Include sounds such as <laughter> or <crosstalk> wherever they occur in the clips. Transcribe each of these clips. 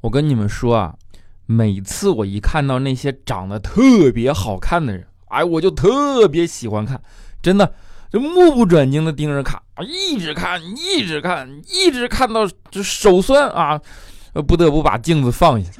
我跟你们说啊，每次我一看到那些长得特别好看的人，哎，我就特别喜欢看，真的，就目不转睛的盯着看，一直看，一直看，一直看到就手酸啊，不得不把镜子放下。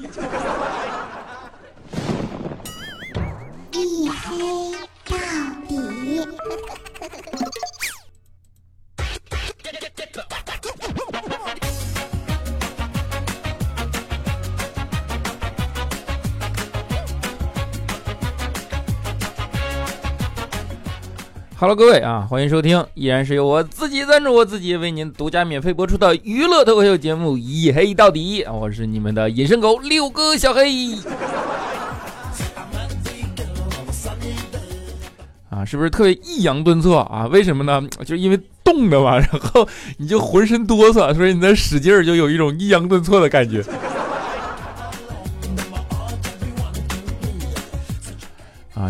Hello，各位啊，欢迎收听，依然是由我自己赞助我自己为您独家免费播出的娱乐脱口秀节目《一黑到底》，我是你们的隐身狗六哥小黑。啊，是不是特别抑扬顿挫啊？为什么呢？就因为冻的嘛，然后你就浑身哆嗦，所以你在使劲儿，就有一种抑扬顿挫的感觉。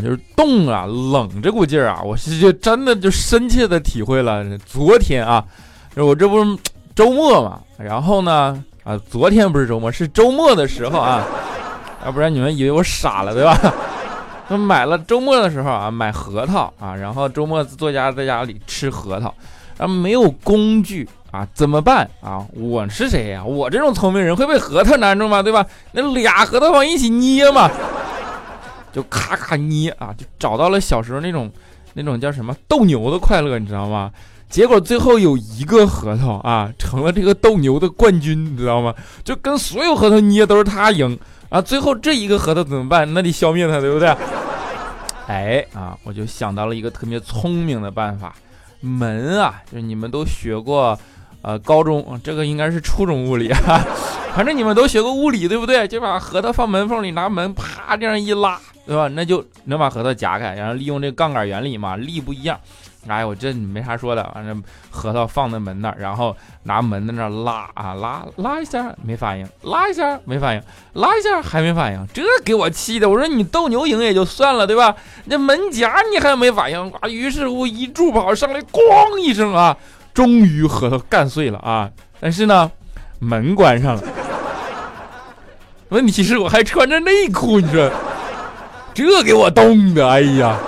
就是冻啊，冷这股劲儿啊，我是就真的就深切的体会了。昨天啊，我这不是周末嘛，然后呢，啊，昨天不是周末，是周末的时候啊，要不然你们以为我傻了对吧？<laughs> 那买了周末的时候啊，买核桃啊，然后周末作家在家里吃核桃，啊，没有工具啊，怎么办啊？我是谁呀？我这种聪明人会被核桃难住吗？对吧？那俩核桃往一起捏嘛。就咔咔捏啊，就找到了小时候那种那种叫什么斗牛的快乐，你知道吗？结果最后有一个核桃啊，成了这个斗牛的冠军，你知道吗？就跟所有核桃捏都是他赢啊。最后这一个核桃怎么办？那得消灭它，对不对？<laughs> 哎啊，我就想到了一个特别聪明的办法，门啊，就是你们都学过，呃，高中这个应该是初中物理啊，<laughs> 反正你们都学过物理，对不对？就把核桃放门缝里，拿门啪这样一拉。对吧？那就能把核桃夹开，然后利用这个杠杆原理嘛，力不一样。哎，我这没啥说的，反正核桃放在门那儿，然后拿门在那拉啊拉拉一下没反应，拉一下没反应，拉一下还没反应，这给我气的。我说你斗牛赢也就算了，对吧？那门夹你还没反应啊？于是乎一助跑上来，咣一声啊，终于核桃干碎了啊！但是呢，门关上了。问题是我还穿着内裤，你说。这给我冻的，哎呀！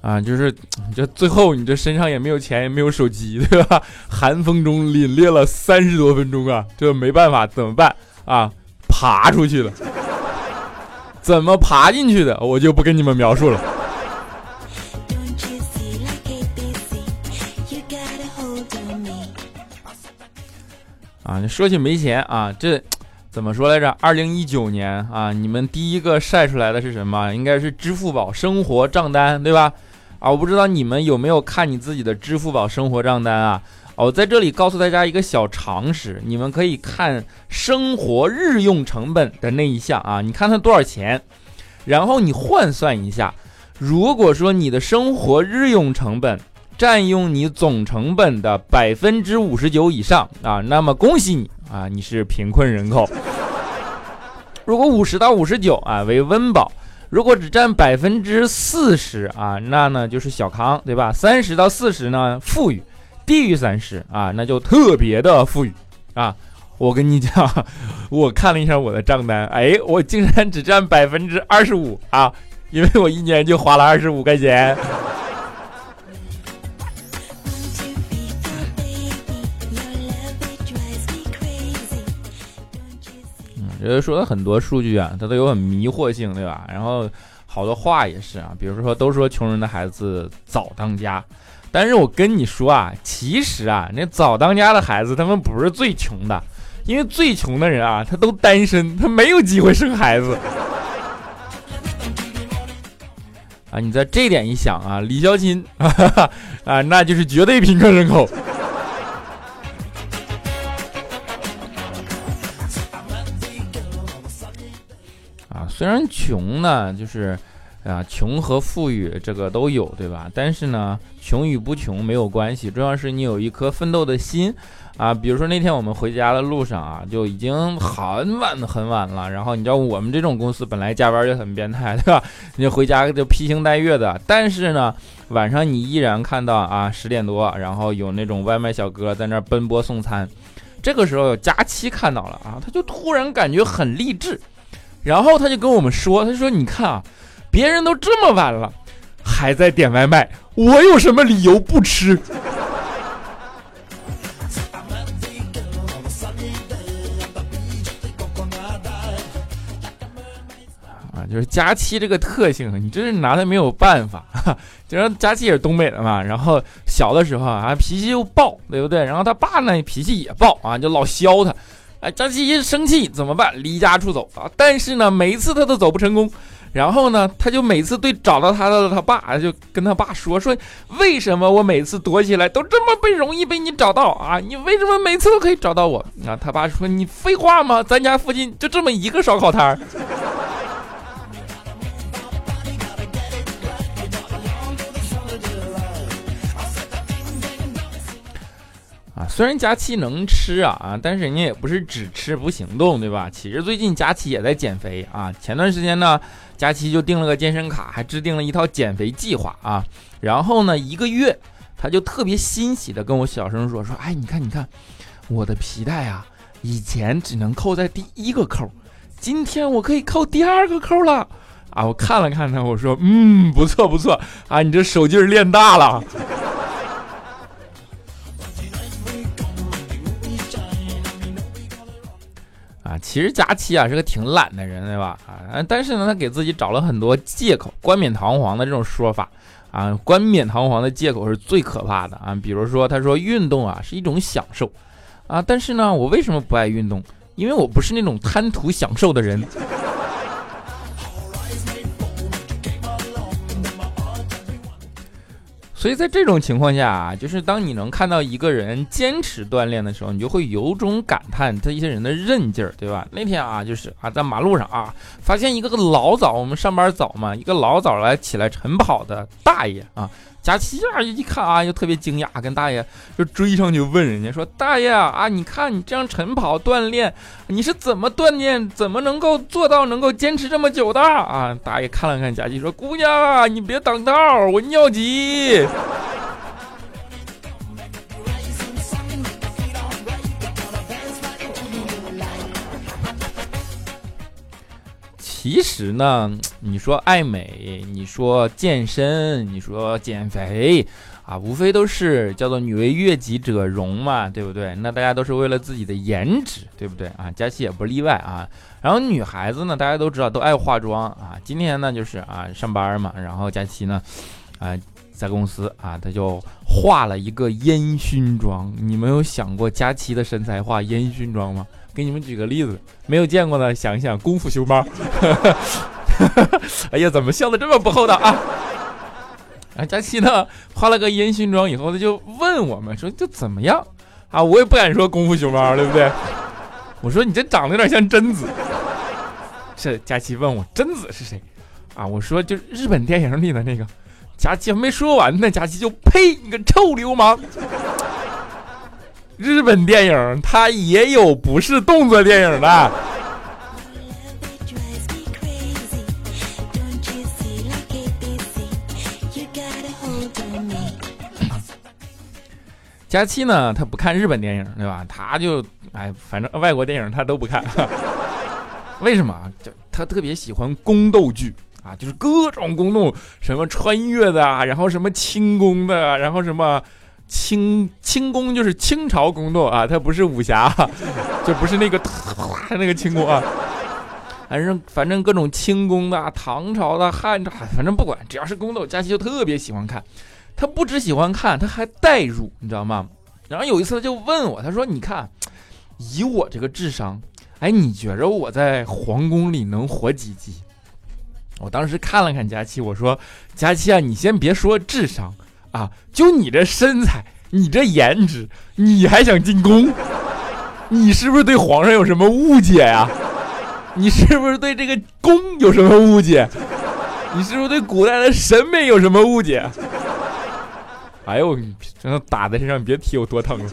啊，就是你这最后你这身上也没有钱，也没有手机，对吧？寒风中凛冽了三十多分钟啊，这没办法，怎么办啊？爬出去了，怎么爬进去的？我就不跟你们描述了。啊，你说起没钱啊，这怎么说来着？二零一九年啊，你们第一个晒出来的是什么？应该是支付宝生活账单，对吧？啊，我不知道你们有没有看你自己的支付宝生活账单啊？我在这里告诉大家一个小常识，你们可以看生活日用成本的那一项啊，你看它多少钱，然后你换算一下，如果说你的生活日用成本。占用你总成本的百分之五十九以上啊，那么恭喜你啊，你是贫困人口。如果五十到五十九啊为温饱，如果只占百分之四十啊，那呢就是小康，对吧？三十到四十呢富裕，低于三十啊那就特别的富裕啊。我跟你讲，<laughs> 我看了一下我的账单，哎，我竟然只占百分之二十五啊，因为我一年就花了二十五块钱。觉得说的很多数据啊，它都有很迷惑性，对吧？然后好多话也是啊，比如说都说穷人的孩子早当家，但是我跟你说啊，其实啊，那早当家的孩子他们不是最穷的，因为最穷的人啊，他都单身，他没有机会生孩子。啊，你在这点一想啊，李孝钦啊，那就是绝对贫困人口。虽然穷呢，就是啊，穷和富裕这个都有，对吧？但是呢，穷与不穷没有关系，重要是你有一颗奋斗的心啊。比如说那天我们回家的路上啊，就已经很晚很晚了。然后你知道我们这种公司本来加班就很变态，对吧？<laughs> 你回家就披星戴月的。但是呢，晚上你依然看到啊十点多，然后有那种外卖小哥在那儿奔波送餐。这个时候有佳期看到了啊，他就突然感觉很励志，然后他就跟我们说：“他说你看啊，别人都这么晚了还在点外卖，我有什么理由不吃？”就是佳期这个特性，你真是拿他没有办法。<laughs> 就让佳期也是东北的嘛，然后小的时候啊脾气又暴，对不对？然后他爸呢脾气也暴啊，就老削他。哎，张琪一生气怎么办？离家出走啊！但是呢，每一次他都走不成功。然后呢，他就每次对找到他的他爸，就跟他爸说说，为什么我每次躲起来都这么被容易被你找到啊？你为什么每次都可以找到我啊？他爸说你废话吗？咱家附近就这么一个烧烤摊儿。啊虽然佳期能吃啊啊，但是人家也不是只吃不行动，对吧？其实最近佳期也在减肥啊。前段时间呢，佳期就订了个健身卡，还制定了一套减肥计划啊。然后呢，一个月他就特别欣喜的跟我小声说说，哎，你看你看，我的皮带啊，以前只能扣在第一个扣，今天我可以扣第二个扣了啊。我看了看他，我说，嗯，不错不错啊，你这手劲儿练大了。啊其实佳期啊是个挺懒的人，对吧？啊，但是呢，他给自己找了很多借口，冠冕堂皇的这种说法啊，冠冕堂皇的借口是最可怕的啊。比如说，他说运动啊是一种享受啊，但是呢，我为什么不爱运动？因为我不是那种贪图享受的人。所以在这种情况下啊，就是当你能看到一个人坚持锻炼的时候，你就会由衷感叹他一些人的韧劲儿，对吧？那天啊，就是啊，在马路上啊，发现一个个老早，我们上班早嘛，一个老早来起来晨跑的大爷啊。佳琪啊，一看啊，就特别惊讶，跟大爷就追上去问人家说：“大爷啊，你看你这样晨跑锻炼，你是怎么锻炼？怎么能够做到能够坚持这么久的？”啊，大爷看了看佳琪说：“姑娘啊，你别挡道，我尿急。”其实呢，<tsk> 你说爱美，你说健身，你说减肥，啊，无非都是叫做“女为悦己者容”嘛，对不对？那大家都是为了自己的颜值，对不对啊？佳琪也不例外啊。然后女孩子呢，大家都知道都爱化妆啊。今天呢，就是啊上班嘛，然后佳琪呢，啊在公司啊，她就化了一个烟熏妆。你们有想过佳琪的身材化烟熏妆吗？给你们举个例子，没有见过的想一想，功夫熊猫。<laughs> 哎呀，怎么笑的这么不厚道啊？啊，佳琪呢化了个烟熏妆以后，他就问我们说，就怎么样啊？我也不敢说功夫熊猫，对不对？我说你这长得有点像贞子。是佳琪问我贞子是谁啊？我说就日本电影里的那个。佳琪还没说完呢，佳琪就呸，你个臭流氓！日本电影它也有不是动作电影的。佳期呢，他不看日本电影，对吧？他就哎，反正外国电影他都不看。<laughs> 为什么？就他特别喜欢宫斗剧啊，就是各种宫斗，什么穿越的啊，然后什么清宫的，然后什么。清清宫就是清朝宫斗啊，它不是武侠，<laughs> 就不是那个那个清宫啊，反正反正各种清宫的、唐朝的、汉朝，反正不管，只要是宫斗，佳琪就特别喜欢看。他不只喜欢看，他还代入，你知道吗？然后有一次他就问我，他说：“你看，以我这个智商，哎，你觉着我在皇宫里能活几集？”我当时看了看佳琪，我说：“佳琪啊，你先别说智商。”啊！就你这身材，你这颜值，你还想进宫？你是不是对皇上有什么误解呀？你是不是对这个宫有什么误解？你是不是对古代的审美有什么误解？哎呦我，真的打在身上，别提有多疼了。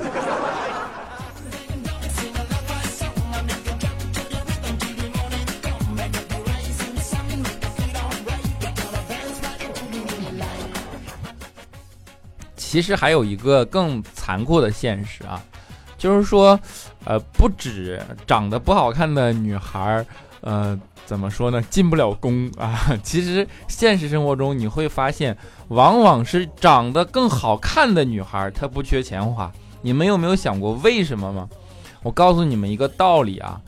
其实还有一个更残酷的现实啊，就是说，呃，不止长得不好看的女孩，呃，怎么说呢，进不了宫啊。<laughs> 其实现实生活中你会发现，往往是长得更好看的女孩，她不缺钱花。你们有没有想过为什么吗？我告诉你们一个道理啊，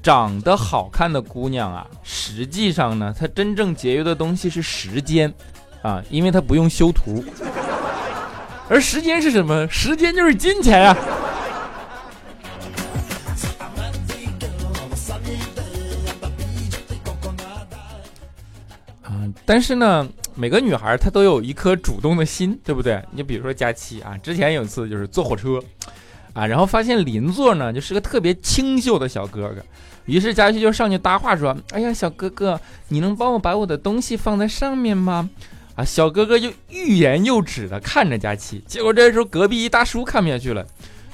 长得好看的姑娘啊，实际上呢，她真正节约的东西是时间啊，因为她不用修图。而时间是什么？时间就是金钱啊！啊，但是呢，每个女孩她都有一颗主动的心，对不对？你比如说佳期啊，之前有一次就是坐火车，啊，然后发现邻座呢就是个特别清秀的小哥哥，于是佳期就上去搭话说：“哎呀，小哥哥，你能帮我把我的东西放在上面吗？”啊，小哥哥就欲言又止的看着佳琪，结果这时候隔壁一大叔看不下去了，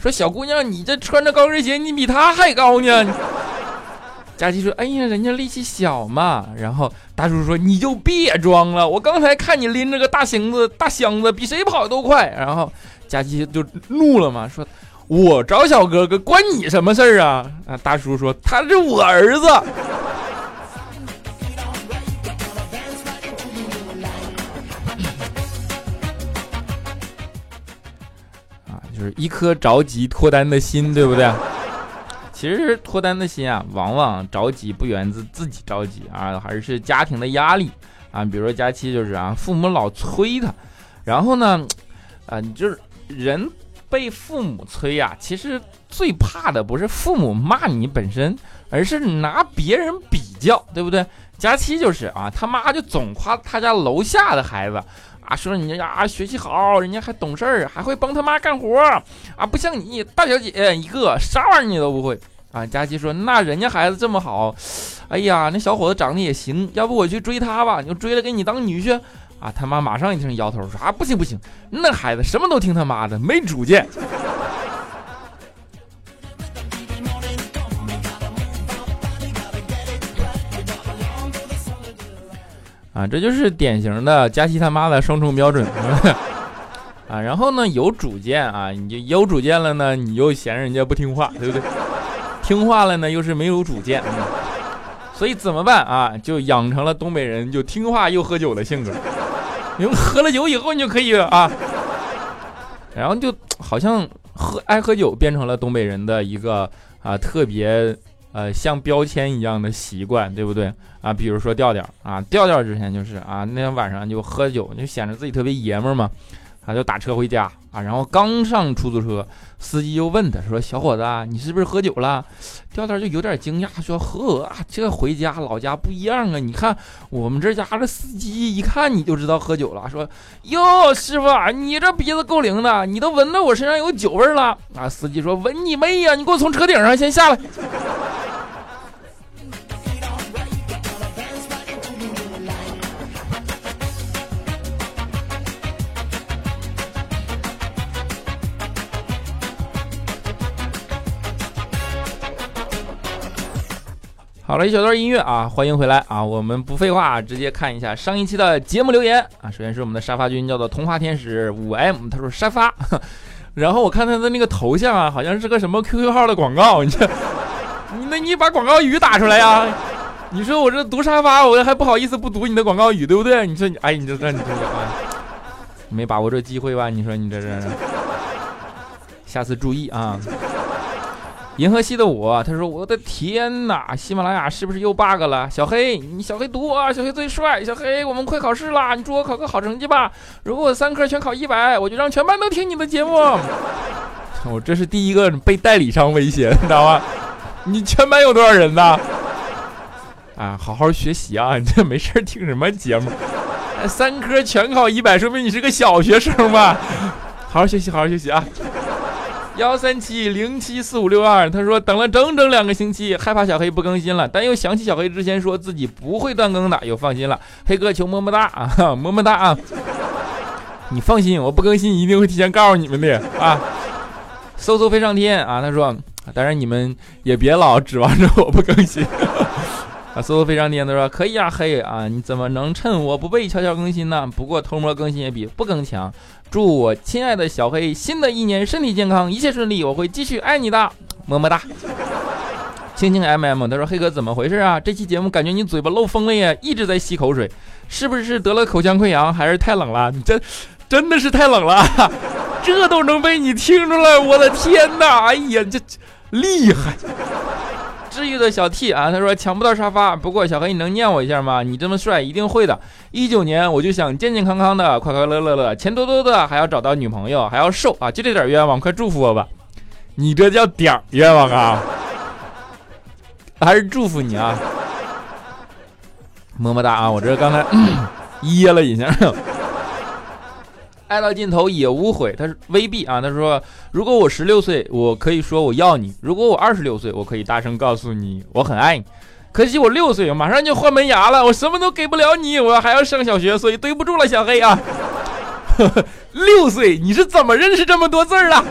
说：“小姑娘，你这穿着高跟鞋，你比他还高呢。”佳琪说：“哎呀，人家力气小嘛。”然后大叔说：“你就别装了，我刚才看你拎着个大箱子，大箱子比谁跑的都快。”然后佳琪就怒了嘛，说：“我找小哥哥关你什么事儿啊？”啊，大叔说：“他是我儿子。”就是一颗着急脱单的心，<laughs> 对不对？其实脱单的心啊，往往着急不源自自己着急啊，还是家庭的压力啊。比如说佳期就是啊，父母老催他，然后呢，啊，你就是人被父母催呀，其实最怕的不是父母骂你本身，而是拿别人比较，对不对？佳期就是啊，他妈就总夸他家楼下的孩子。啊，说人家学习好，人家还懂事儿，还会帮他妈干活啊，不像你大小姐一个，啥玩意儿你都不会啊。佳琪说，那人家孩子这么好，哎呀，那小伙子长得也行，要不我去追他吧？就追了给你当女婿啊？他妈马上一听摇头说，啊，不行不行，那孩子什么都听他妈的，没主见。啊，这就是典型的佳琪他妈的双重标准 <laughs> 啊！然后呢，有主见啊，你就有主见了呢，你又嫌人家不听话，对不对？听话了呢，又是没有主见，所以怎么办啊？就养成了东北人就听话又喝酒的性格。因为喝了酒以后，你就可以啊，然后就好像喝爱喝酒变成了东北人的一个啊特别。呃，像标签一样的习惯，对不对啊？比如说调调啊，调调之前就是啊，那天晚上就喝酒，就显得自己特别爷们儿嘛，他就打车回家啊，然后刚上出租车，司机又问他说：“小伙子，你是不是喝酒了？”调调就有点惊讶，说：“呵，这回家老家不一样啊！你看我们这家的司机一看你就知道喝酒了，说：哟，师傅，你这鼻子够灵的，你都闻到我身上有酒味了啊！”司机说：“闻你妹呀！你给我从车顶上先下来。”好了一小段音乐啊，欢迎回来啊！我们不废话，直接看一下上一期的节目留言啊。首先是我们的沙发君，叫做童话天使五 M，他说沙发。<laughs> 然后我看他的那个头像啊，好像是个什么 QQ 号的广告。你这，你那你把广告语打出来呀？你说我这读沙发，我还不好意思不读你的广告语，对不对？你说你，哎，你这这你这啊，没把握这机会吧？你说你这是，下次注意啊。银河系的我，他说：“我的天哪，喜马拉雅是不是又 bug 了？”小黑，你小黑读我，小黑最帅。小黑，我们快考试啦，你祝我考个好成绩吧。如果我三科全考一百，我就让全班都听你的节目。我这是第一个被代理商威胁，你知道吗？你全班有多少人呢？啊，好好学习啊，你这没事听什么节目？三科全考一百，说明你是个小学生吧？好好学习，好好学习啊。幺三七零七四五六二，他说等了整整两个星期，害怕小黑不更新了，但又想起小黑之前说自己不会断更的，又放心了。黑哥求么么哒啊，<laughs> 么么哒啊！你放心，我不更新一定会提前告诉你们的啊。嗖嗖飞上天啊，他说，当然你们也别老指望着我不更新。<laughs> 啊，嗖嗖飞上天，他说可以啊，嘿啊，你怎么能趁我不备悄悄更新呢？不过偷摸更新也比不更强。祝我亲爱的小黑新的一年身体健康，一切顺利，我会继续爱你的，么么哒。青青 M M，他说黑哥怎么回事啊？这期节目感觉你嘴巴漏风了耶，一直在吸口水，是不是得了口腔溃疡，还是太冷了？你这真的是太冷了，<laughs> 这都能被你听出来，我的天哪！哎呀，这厉害！治愈的小 T 啊，他说抢不到沙发，不过小黑你能念我一下吗？你这么帅，一定会的。一九年我就想健健康康的，快快乐乐的，钱多多的，还要找到女朋友，还要瘦啊，就这点愿望，快祝福我吧！你这叫点儿愿望啊！还是祝福你啊，么么哒啊！我这刚才 <coughs> 噎了一下，爱到尽头也无悔。他是微币啊，他说如果我十六岁，我可以说我要你；如果我二十六岁，我可以大声告诉你我很爱你。可惜我六岁，马上就换门牙了，我什么都给不了你，我还要上小学，所以对不住了，小黑啊。<laughs> 六岁，你是怎么认识这么多字儿的？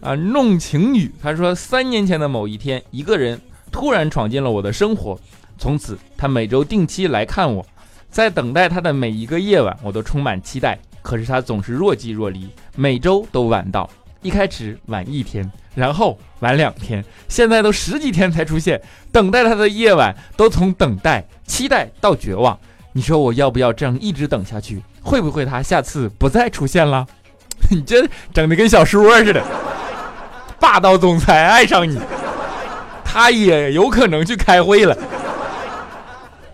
啊，弄情侣。他说，三年前的某一天，一个人突然闯进了我的生活，从此他每周定期来看我，在等待他的每一个夜晚，我都充满期待。可是他总是若即若离，每周都晚到。一开始晚一天，然后晚两天，现在都十几天才出现。等待他的夜晚都从等待、期待到绝望。你说我要不要这样一直等下去？会不会他下次不再出现了？<laughs> 你这整的跟小说似的。霸道总裁爱上你，他也有可能去开会了。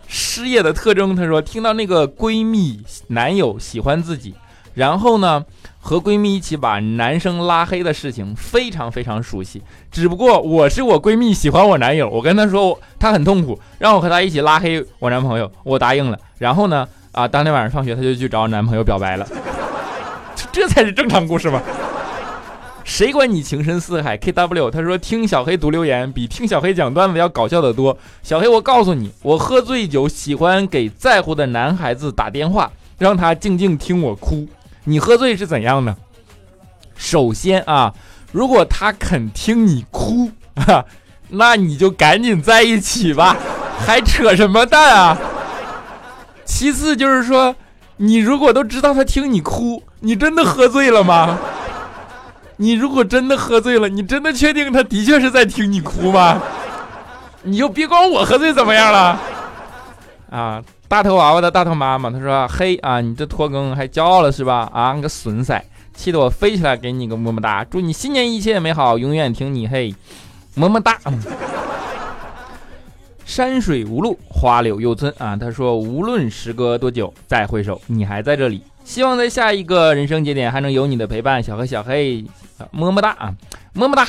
失业的特征，她说听到那个闺蜜男友喜欢自己，然后呢和闺蜜一起把男生拉黑的事情非常非常熟悉。只不过我是我闺蜜喜欢我男友，我跟她说她很痛苦，让我和她一起拉黑我男朋友，我答应了。然后呢啊，当天晚上放学，她就去找男朋友表白了。这才是正常故事吗？谁管你情深似海？K W 他说听小黑读留言比听小黑讲段子要搞笑的多。小黑，我告诉你，我喝醉酒喜欢给在乎的男孩子打电话，让他静静听我哭。你喝醉是怎样的？首先啊，如果他肯听你哭啊，<laughs> 那你就赶紧在一起吧，<laughs> 还扯什么蛋啊？其次就是说，你如果都知道他听你哭，你真的喝醉了吗？你如果真的喝醉了，你真的确定他的确是在听你哭吗？你就别管我喝醉怎么样了。啊，大头娃娃的大头妈妈，他说：“嘿啊，你这拖更还骄傲了是吧？啊，你个损色，气得我飞起来给你个么么哒，祝你新年一切美好，永远听你嘿，么么哒。”山水无路，花柳又村啊，他说：“无论时隔多久，再回首，你还在这里。希望在下一个人生节点还能有你的陪伴，小黑小黑。”么么哒啊，么么哒！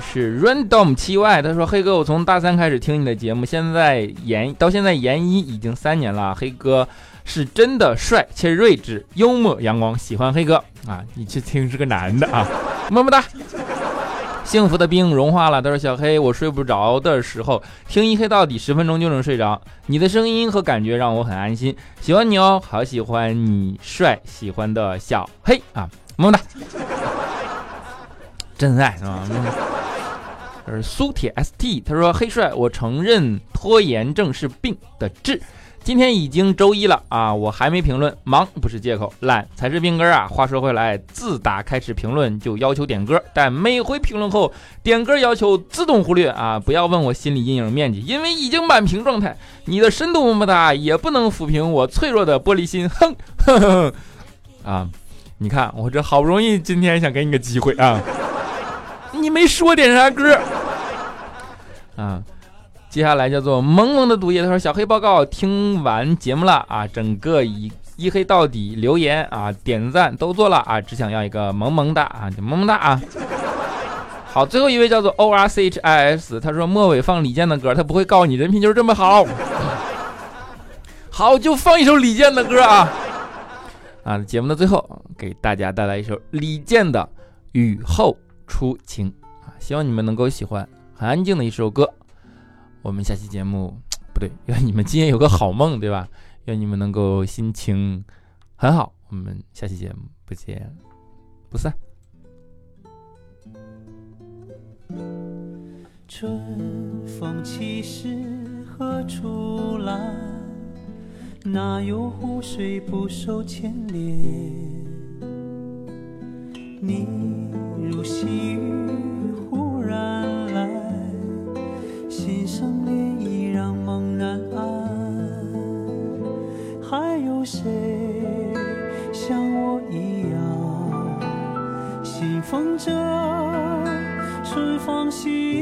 是 random 七 y，他说黑哥，我从大三开始听你的节目，现在研到现在研一已经三年了。黑哥是真的帅且睿智，幽默阳光，喜欢黑哥啊！你去听是个男的啊，么么哒！幸福的冰融化了，他说小黑，我睡不着的时候听一黑到底十分钟就能睡着，你的声音和感觉让我很安心，喜欢你哦，好喜欢你帅，喜欢的小黑啊，么么哒！真爱是吧？他是苏铁 ST，他说：“黑帅，我承认拖延症是病的治。今天已经周一了啊，我还没评论，忙不是借口，懒才是病根啊。话说回来，自打开始评论就要求点歌，但每回评论后点歌要求自动忽略啊！不要问我心理阴影面积，因为已经满屏状态。你的深度么么哒也不能抚平我脆弱的玻璃心，哼哼哼啊！你看我这好不容易今天想给你个机会啊！”你没说点啥歌啊？<laughs> 接下来叫做萌萌的毒液，他说：“小黑报告，听完节目了啊，整个一一黑到底，留言啊，点赞都做了啊，只想要一个萌萌哒啊，就萌萌哒啊。”好，最后一位叫做 O R C H I S，他说：“末尾放李健的歌，他不会告诉你，人品就是这么好。”好，就放一首李健的歌啊啊！节目的最后，给大家带来一首李健的《雨后》。初晴啊！希望你们能够喜欢，很安静的一首歌。我们下期节目 <tsk> 不对，<laughs> 愿你们今夜有个好梦，对吧？愿你们能够心情很好。我们下期节目不见不散。春风起时何处来？哪有湖水不受牵连？你如细雨着春风细